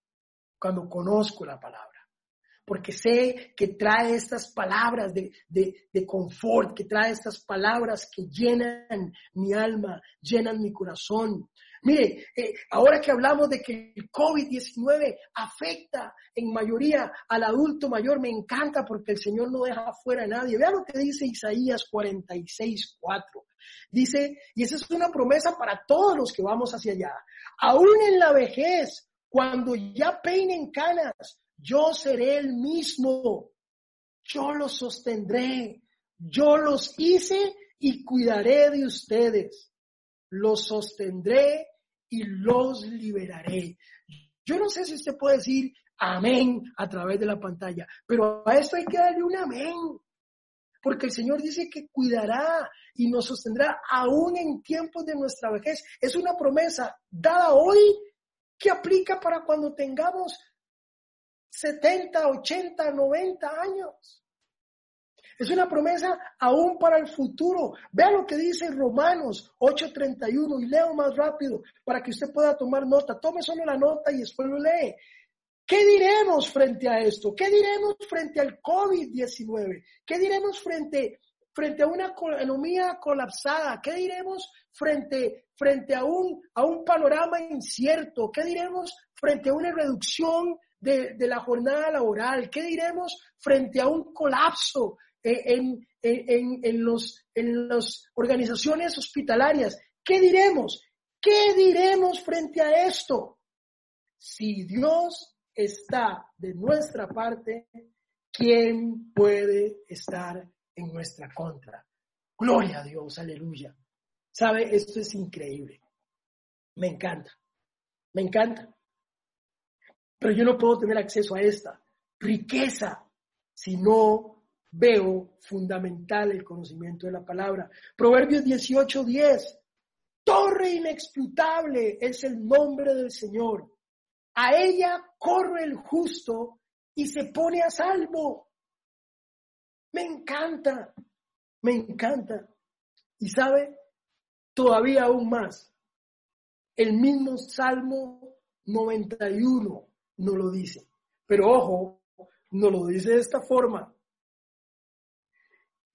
cuando conozco la palabra. Porque sé que trae estas palabras de, de, de confort, que trae estas palabras que llenan mi alma, llenan mi corazón, Mire, eh, ahora que hablamos de que el COVID-19 afecta en mayoría al adulto mayor, me encanta porque el Señor no deja fuera a nadie. Vea lo que dice Isaías 46, 4. Dice, y esa es una promesa para todos los que vamos hacia allá. Aún en la vejez, cuando ya peinen canas, yo seré el mismo. Yo los sostendré. Yo los hice y cuidaré de ustedes. Los sostendré y los liberaré. Yo no sé si usted puede decir amén a través de la pantalla, pero a esto hay que darle un amén. Porque el Señor dice que cuidará y nos sostendrá aún en tiempos de nuestra vejez. Es una promesa dada hoy que aplica para cuando tengamos 70, 80, 90 años. Es una promesa aún para el futuro. Vea lo que dice Romanos 8:31 y leo más rápido para que usted pueda tomar nota. Tome solo la nota y después lo lee. ¿Qué diremos frente a esto? ¿Qué diremos frente al COVID-19? ¿Qué diremos frente, frente a una economía colapsada? ¿Qué diremos frente, frente a, un, a un panorama incierto? ¿Qué diremos frente a una reducción de, de la jornada laboral? ¿Qué diremos frente a un colapso en, en, en, los, en las organizaciones hospitalarias. ¿Qué diremos? ¿Qué diremos frente a esto? Si Dios está de nuestra parte, ¿quién puede estar en nuestra contra? Gloria a Dios, aleluya. ¿Sabe? Esto es increíble. Me encanta. Me encanta. Pero yo no puedo tener acceso a esta riqueza si no veo fundamental el conocimiento de la palabra. Proverbios 18:10. Torre inexputable es el nombre del Señor. A ella corre el justo y se pone a salvo. Me encanta, me encanta. Y sabe, todavía aún más, el mismo Salmo 91 no lo dice. Pero ojo, no lo dice de esta forma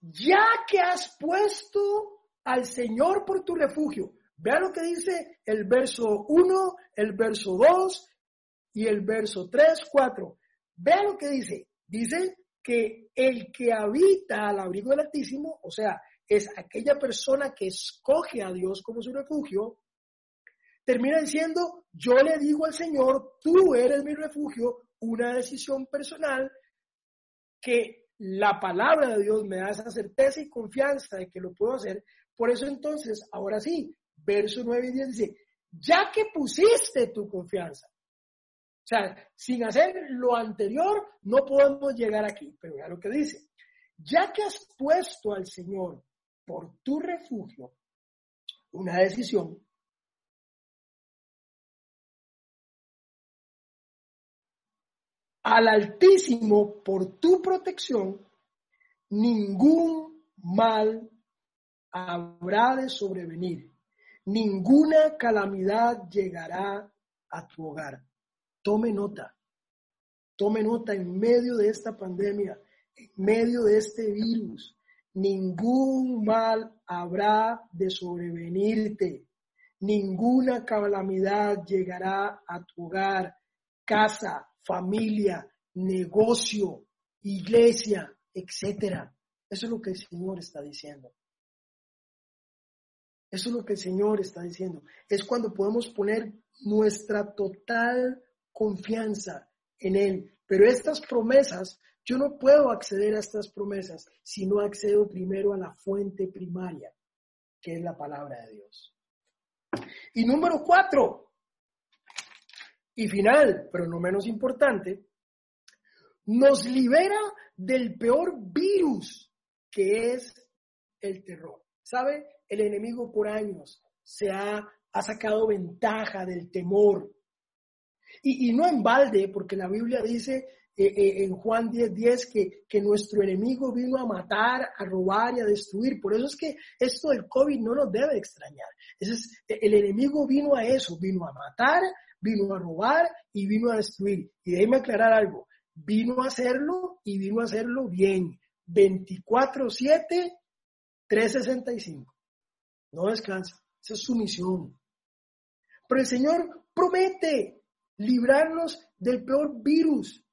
ya que has puesto al Señor por tu refugio. Vea lo que dice el verso 1, el verso 2 y el verso 3, 4. Vea lo que dice. Dice que el que habita al abrigo del Altísimo, o sea, es aquella persona que escoge a Dios como su refugio, termina diciendo, yo le digo al Señor, tú eres mi refugio, una decisión personal que la palabra de Dios me da esa certeza y confianza de que lo puedo hacer. Por eso entonces, ahora sí, verso 9 y 10 dice, ya que pusiste tu confianza. O sea, sin hacer lo anterior, no podemos llegar aquí. Pero vea lo que dice. Ya que has puesto al Señor por tu refugio, una decisión, al Altísimo por tu protección, ningún mal habrá de sobrevenir, ninguna calamidad llegará a tu hogar. Tome nota, tome nota en medio de esta pandemia, en medio de este virus, ningún mal habrá de sobrevenirte, ninguna calamidad llegará a tu hogar, casa, familia, negocio, iglesia, etcétera. Eso es lo que el Señor está diciendo. Eso es lo que el Señor está diciendo. Es cuando podemos poner nuestra total confianza en Él. Pero estas promesas, yo no puedo acceder a estas promesas si no accedo primero a la fuente primaria, que es la palabra de Dios. Y número cuatro, y final, pero no menos importante, nos libera del peor virus que es el terror. ¿Sabe? El enemigo por años se ha, ha sacado ventaja del temor. Y, y, no en balde, porque la Biblia dice eh, eh, en Juan 10, 10 que, que nuestro enemigo vino a matar, a robar y a destruir. Por eso es que esto del COVID no nos debe extrañar. es, el enemigo vino a eso, vino a matar, vino a robar y vino a destruir. Y déjeme aclarar algo, vino a hacerlo y vino a hacerlo bien. 24-7, 365. No descansa. Esa es su misión. Pero el Señor promete librarnos del peor virus.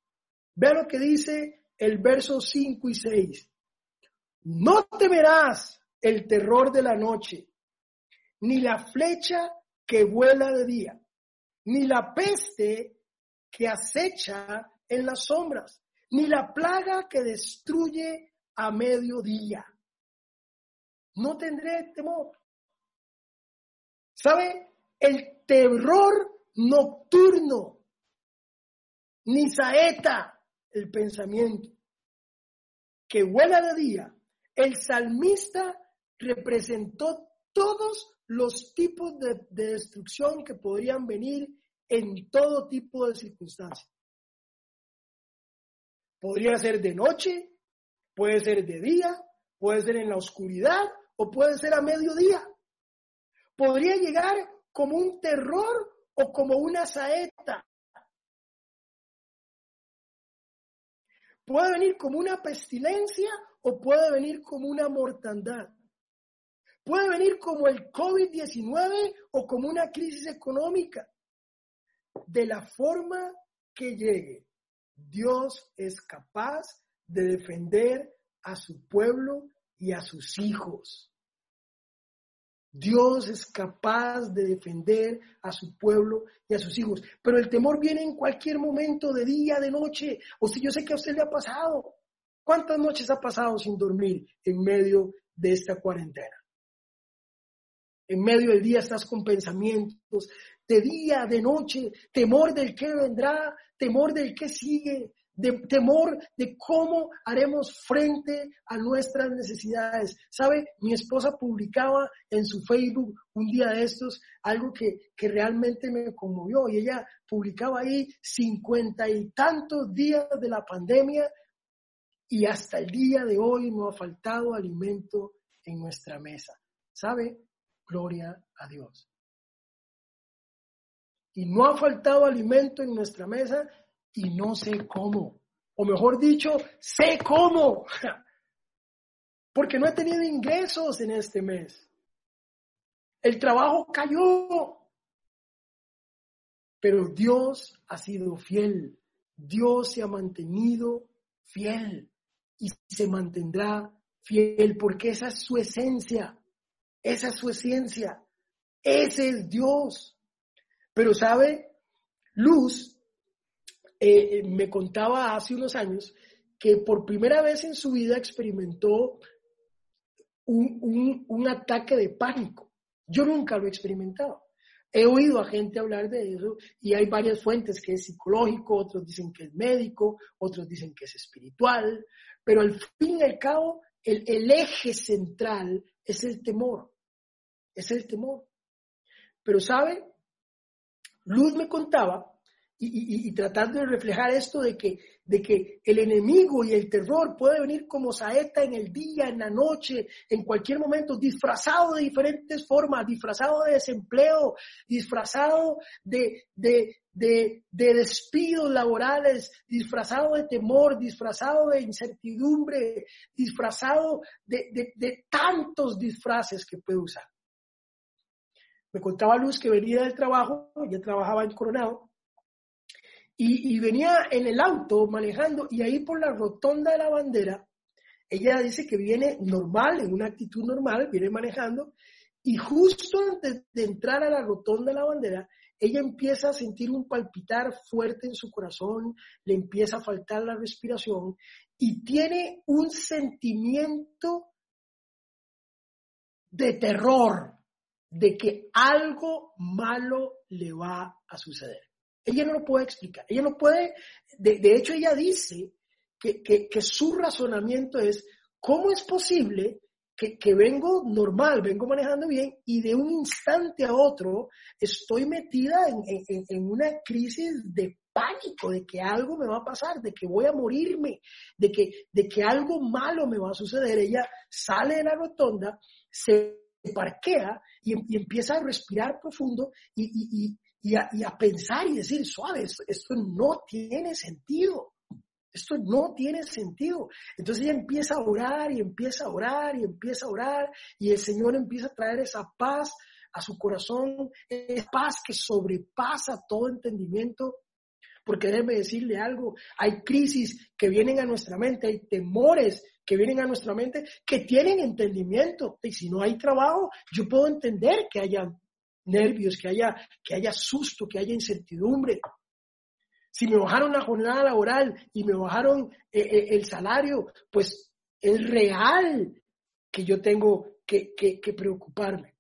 Vea lo que dice el verso 5 y 6. No temerás el terror de la noche, ni la flecha que vuela de día, ni la peste que acecha en las sombras, ni la plaga que destruye a mediodía. No tendré temor. ¿Sabe? El terror nocturno, ni saeta el pensamiento, que vuela de día. El salmista representó todos los tipos de, de destrucción que podrían venir en todo tipo de circunstancias. Podría ser de noche, puede ser de día, puede ser en la oscuridad o puede ser a mediodía. Podría llegar como un terror o como una saeta. Puede venir como una pestilencia o puede venir como una mortandad. Puede venir como el COVID-19 o como una crisis económica. De la forma que llegue, Dios es capaz de defender a su pueblo y a sus hijos. Dios es capaz de defender a su pueblo y a sus hijos. Pero el temor viene en cualquier momento, de día, de noche. O si yo sé que a usted le ha pasado. ¿Cuántas noches ha pasado sin dormir en medio de esta cuarentena? En medio del día estás con pensamientos, de día, de noche, temor del que vendrá, temor del que sigue, de temor de cómo haremos frente a nuestras necesidades. ¿Sabe? Mi esposa publicaba en su Facebook un día de estos algo que, que realmente me conmovió y ella publicaba ahí cincuenta y tantos días de la pandemia y hasta el día de hoy no ha faltado alimento en nuestra mesa. ¿Sabe? Gloria a Dios. Y no ha faltado alimento en nuestra mesa y no sé cómo. O mejor dicho, sé cómo. Porque no he tenido ingresos en este mes. El trabajo cayó. Pero Dios ha sido fiel. Dios se ha mantenido fiel y se mantendrá fiel porque esa es su esencia. Esa es su esencia. Ese es Dios. Pero sabe, Luz eh, me contaba hace unos años que por primera vez en su vida experimentó un, un, ataque de pánico. Yo nunca lo he experimentado. He oído a gente hablar de eso y hay varias fuentes que es psicológico, otros dicen que es médico, otros dicen que es espiritual, pero al fin y al cabo el, el eje central es el temor, es el temor. Pero sabe, Luz me contaba y, tratando de reflejar esto de que, de que el enemigo y el terror puede venir como saeta en el día, en la noche, en cualquier momento, disfrazado de diferentes formas, disfrazado de desempleo, disfrazado de, de, de, despidos laborales, disfrazado de temor, disfrazado de incertidumbre, disfrazado de, de tantos disfraces que puede usar. Me contaba Luz que venía del trabajo, ella trabajaba en Coronado, y, venía en el auto manejando y ahí por la rotonda de la bandera, ella dice que viene normal, en una actitud normal, viene manejando y justo antes de entrar a la rotonda de la bandera, ella empieza a sentir un palpitar fuerte en su corazón, le empieza a faltar la respiración y tiene un sentimiento de terror de que algo malo le va a suceder. Ella no lo puede explicar. Ella no puede, de, hecho ella dice que, que, su razonamiento es, ¿cómo es posible que, que, vengo normal, vengo manejando bien y de un instante a otro estoy metida en, en, en, una crisis de pánico, de que algo me va a pasar, de que voy a morirme, de que, de que algo malo me va a suceder. Ella sale de la rotonda, se parquea y, y empieza a respirar profundo y a, pensar y decir, suave, esto, no tiene sentido. Esto no tiene sentido. Entonces ella empieza a orar y empieza a orar y empieza a orar y el Señor empieza a traer esa paz a su corazón, esa paz que sobrepasa todo entendimiento. Porque déjeme decirle algo, hay crisis que vienen a nuestra mente, hay temores que vienen a nuestra mente que tienen entendimiento. Y si no hay trabajo, yo puedo entender que haya nervios, que haya, que haya susto, que haya incertidumbre. Si me bajaron la jornada laboral y me bajaron eh, eh, el salario, pues es real que yo tengo que, preocuparme.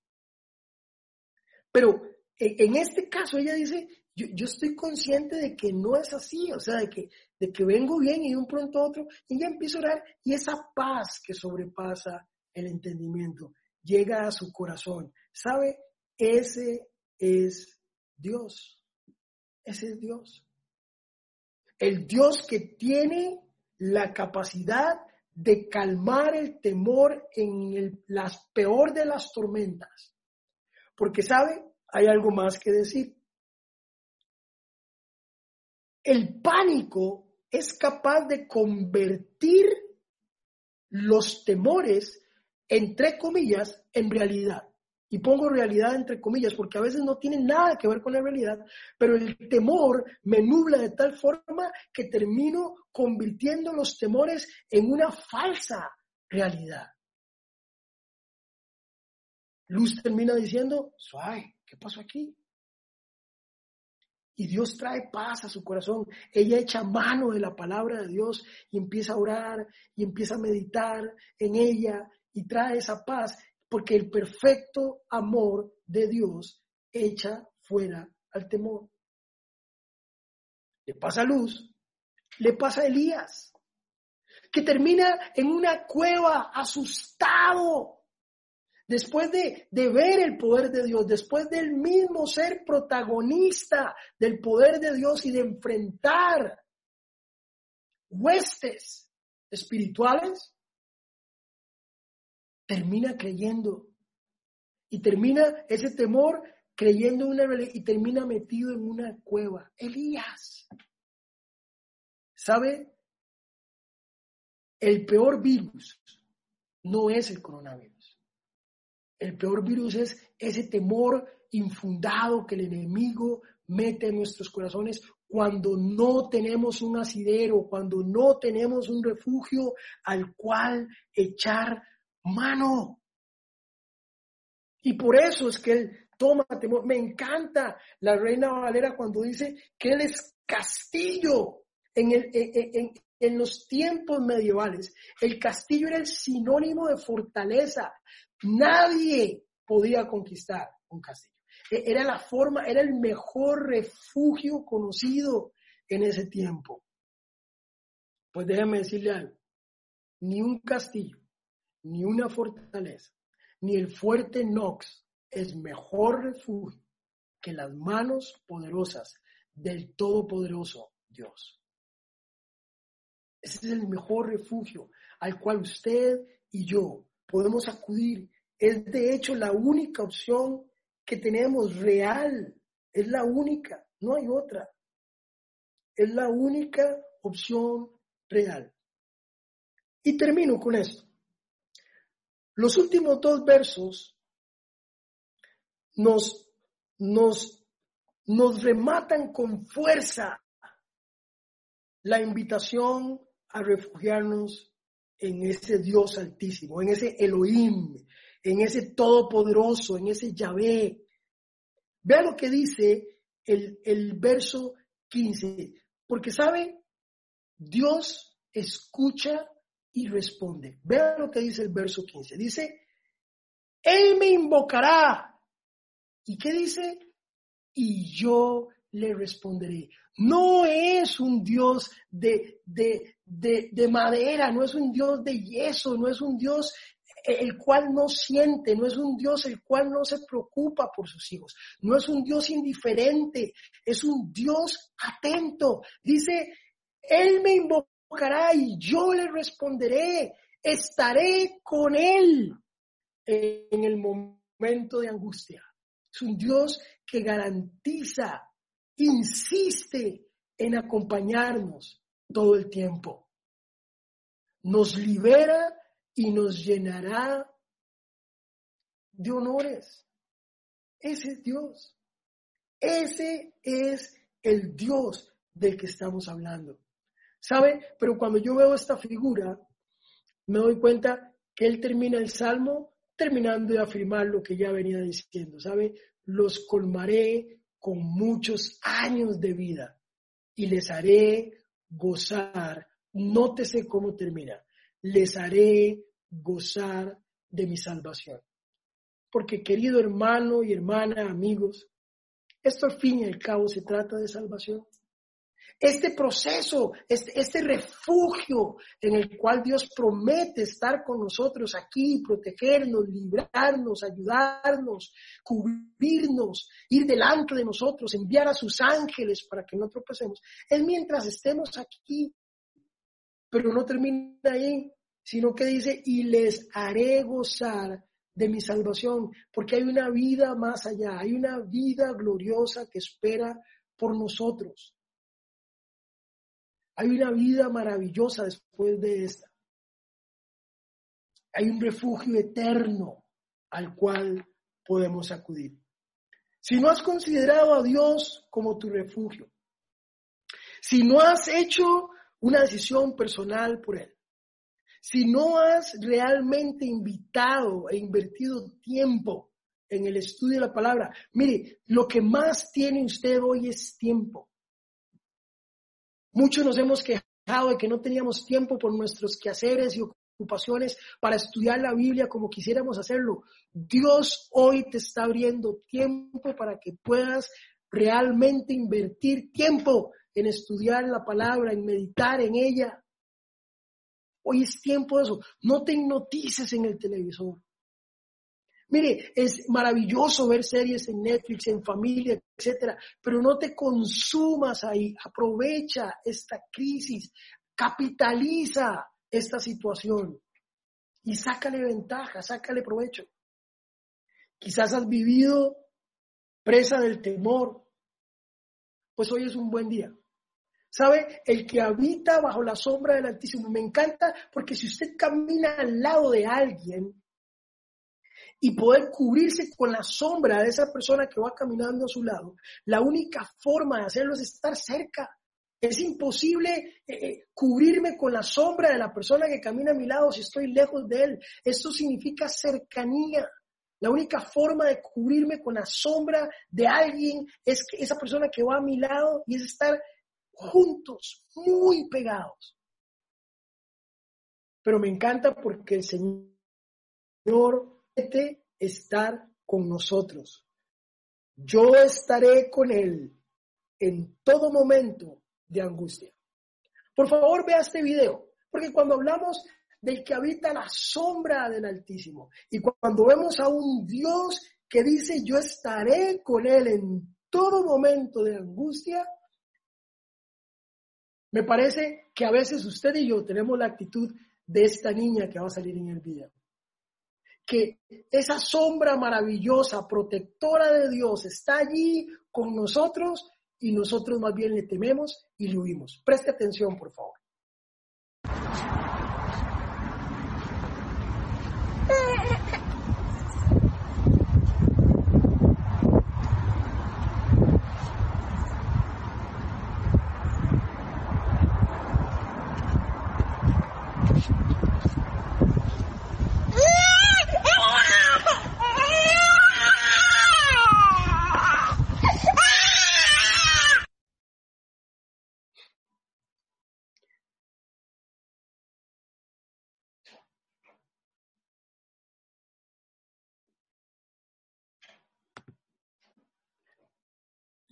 Pero eh, en este caso ella dice, yo, yo, estoy consciente de que no es así, o sea, de que, de que vengo bien y de un pronto a otro, y ya empiezo a orar, y esa paz que sobrepasa el entendimiento llega a su corazón. ¿Sabe? Ese es Dios. Ese es Dios. El Dios que tiene la capacidad de calmar el temor en el, las peor de las tormentas. Porque, ¿sabe? Hay algo más que decir. El pánico es capaz de convertir los temores, entre comillas, en realidad. Y pongo realidad entre comillas, porque a veces no tiene nada que ver con la realidad, pero el temor me nubla de tal forma que termino convirtiendo los temores en una falsa realidad. Luz termina diciendo, suave, ¿qué pasó aquí? Y Dios trae paz a su corazón. Ella echa mano de la palabra de Dios y empieza a orar y empieza a meditar en ella y trae esa paz porque el perfecto amor de Dios echa fuera al temor. Le pasa a Luz, le pasa a Elías, que termina en una cueva asustado, después de, ver el poder de Dios, después del mismo ser protagonista del poder de Dios y de enfrentar huestes espirituales, termina creyendo y termina ese temor creyendo en una y termina metido en una cueva. Elías. ¿Sabe? El peor virus no es el coronavirus. El peor virus es ese temor infundado que el enemigo mete en nuestros corazones cuando no tenemos un asidero, cuando no tenemos un refugio al cual echar mano. Y por eso es que él toma temor. Me encanta la reina Valera cuando dice que él es castillo. En, el, en, en los tiempos medievales, el castillo era el sinónimo de fortaleza. Nadie podía conquistar un castillo. E, era la forma, era el mejor refugio conocido en ese tiempo. Pues déjame decirle algo, ni un castillo ni una fortaleza, ni el fuerte Nox es mejor refugio que las manos poderosas del Todopoderoso Dios. Ese es el mejor refugio al cual usted y yo podemos acudir. Es de hecho la única opción que tenemos real. Es la única, no hay otra. Es la única opción real. Y termino con esto. Los últimos dos versos nos, nos, nos rematan con fuerza la invitación a refugiarnos en ese Dios altísimo, en ese Elohim, en ese Todopoderoso, en ese Yahvé. Vea lo que dice el, el verso 15, porque sabe, Dios escucha y responde. Vea lo que dice el verso 15. Dice, Él me invocará. ¿Y qué dice? Y yo le responderé. No es un Dios de, de, de, de, madera, no es un Dios de yeso, no es un Dios el cual no siente, no es un Dios el cual no se preocupa por sus hijos, no es un Dios indiferente, es un Dios atento. Dice, Él me invocará y yo le responderé, estaré con él en el momento de angustia. Es un Dios que garantiza, insiste en acompañarnos todo el tiempo. Nos libera y nos llenará de honores. Ese es Dios. Ese es el Dios del que estamos hablando. ¿Sabe? Pero cuando yo veo esta figura, me doy cuenta que él termina el salmo terminando de afirmar lo que ya venía diciendo, ¿sabe? Los colmaré con muchos años de vida y les haré gozar, nótese cómo termina, les haré gozar de mi salvación. Porque querido hermano y hermana, amigos, esto al fin y al cabo se trata de salvación este proceso, este, este, refugio en el cual Dios promete estar con nosotros aquí, protegernos, librarnos, ayudarnos, cubrirnos, ir delante de nosotros, enviar a sus ángeles para que no tropecemos, es mientras estemos aquí. Pero no termina ahí, sino que dice, y les haré gozar de mi salvación, porque hay una vida más allá, hay una vida gloriosa que espera por nosotros. Hay una vida maravillosa después de esta. Hay un refugio eterno al cual podemos acudir. Si no has considerado a Dios como tu refugio, si no has hecho una decisión personal por Él, si no has realmente invitado e invertido tiempo en el estudio de la palabra, mire, lo que más tiene usted hoy es tiempo. Muchos nos hemos quejado de que no teníamos tiempo por nuestros quehaceres y ocupaciones para estudiar la Biblia como quisiéramos hacerlo. Dios hoy te está abriendo tiempo para que puedas realmente invertir tiempo en estudiar la palabra, en meditar en ella. Hoy es tiempo de eso. No te hipnotices en el televisor. Mire, es maravilloso ver series en Netflix, en familia, etcétera, pero no te consumas ahí. Aprovecha esta crisis, capitaliza esta situación y sácale ventaja, sácale provecho. Quizás has vivido presa del temor, pues hoy es un buen día. ¿Sabe? El que habita bajo la sombra del Altísimo. Me encanta porque si usted camina al lado de alguien, y poder cubrirse con la sombra de esa persona que va caminando a su lado, la única forma de hacerlo es estar cerca. Es imposible eh, eh, cubrirme con la sombra de la persona que camina a mi lado si estoy lejos de él. Esto significa cercanía. La única forma de cubrirme con la sombra de alguien es que esa persona que va a mi lado y es estar juntos, muy pegados. Pero me encanta porque el Señor estar con nosotros. Yo estaré con Él en todo momento de angustia. Por favor, vea este video, porque cuando hablamos del que habita la sombra del Altísimo y cuando vemos a un Dios que dice yo estaré con Él en todo momento de angustia, Me parece que a veces usted y yo tenemos la actitud de esta niña que va a salir en el video. Que esa sombra maravillosa, protectora de Dios, está allí con nosotros y nosotros más bien le tememos y le huimos. Preste atención, por favor.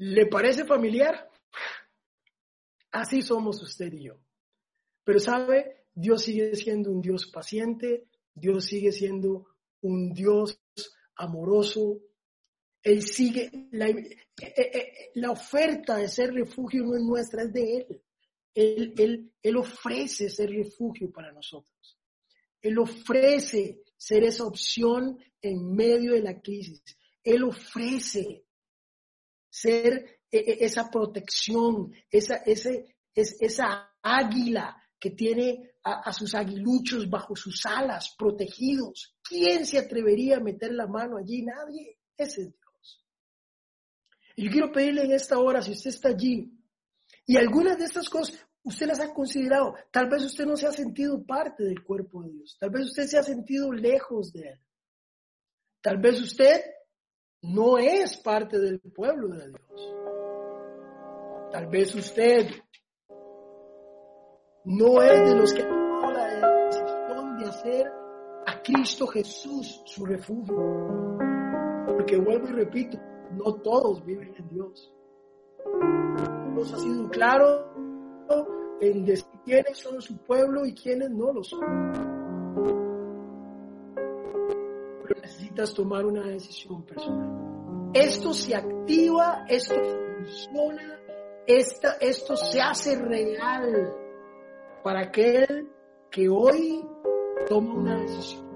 ¿Le parece familiar? Así somos usted y yo. Pero sabe, Dios sigue siendo un Dios paciente, Dios sigue siendo un Dios amoroso. Él sigue, la, eh, eh, eh, la oferta de ser refugio no es nuestra, es de Él. Él, él. él ofrece ser refugio para nosotros. Él ofrece ser esa opción en medio de la crisis. Él ofrece ser e, e, esa protección, esa, ese, es, esa águila que tiene a, sus aguiluchos bajo sus alas, protegidos. ¿Quién se atrevería a meter la mano allí? Nadie. Ese es Dios. Y yo quiero pedirle en esta hora, si usted está allí, y algunas de estas cosas usted las ha considerado, tal vez usted no se ha sentido parte del cuerpo de Dios, tal vez usted se ha sentido lejos de Él. Tal vez usted no es parte del pueblo de Dios. Tal vez usted no es de los que tomado la decisión de hacer a Cristo Jesús su refugio. Porque vuelvo y repito, no todos viven en Dios. Nos ha sido claro en decir quiénes son su pueblo y quiénes no lo son. Necesitas tomar una decisión personal. Esto se activa, esto funciona, esta, esto se hace real para aquel que hoy toma una decisión.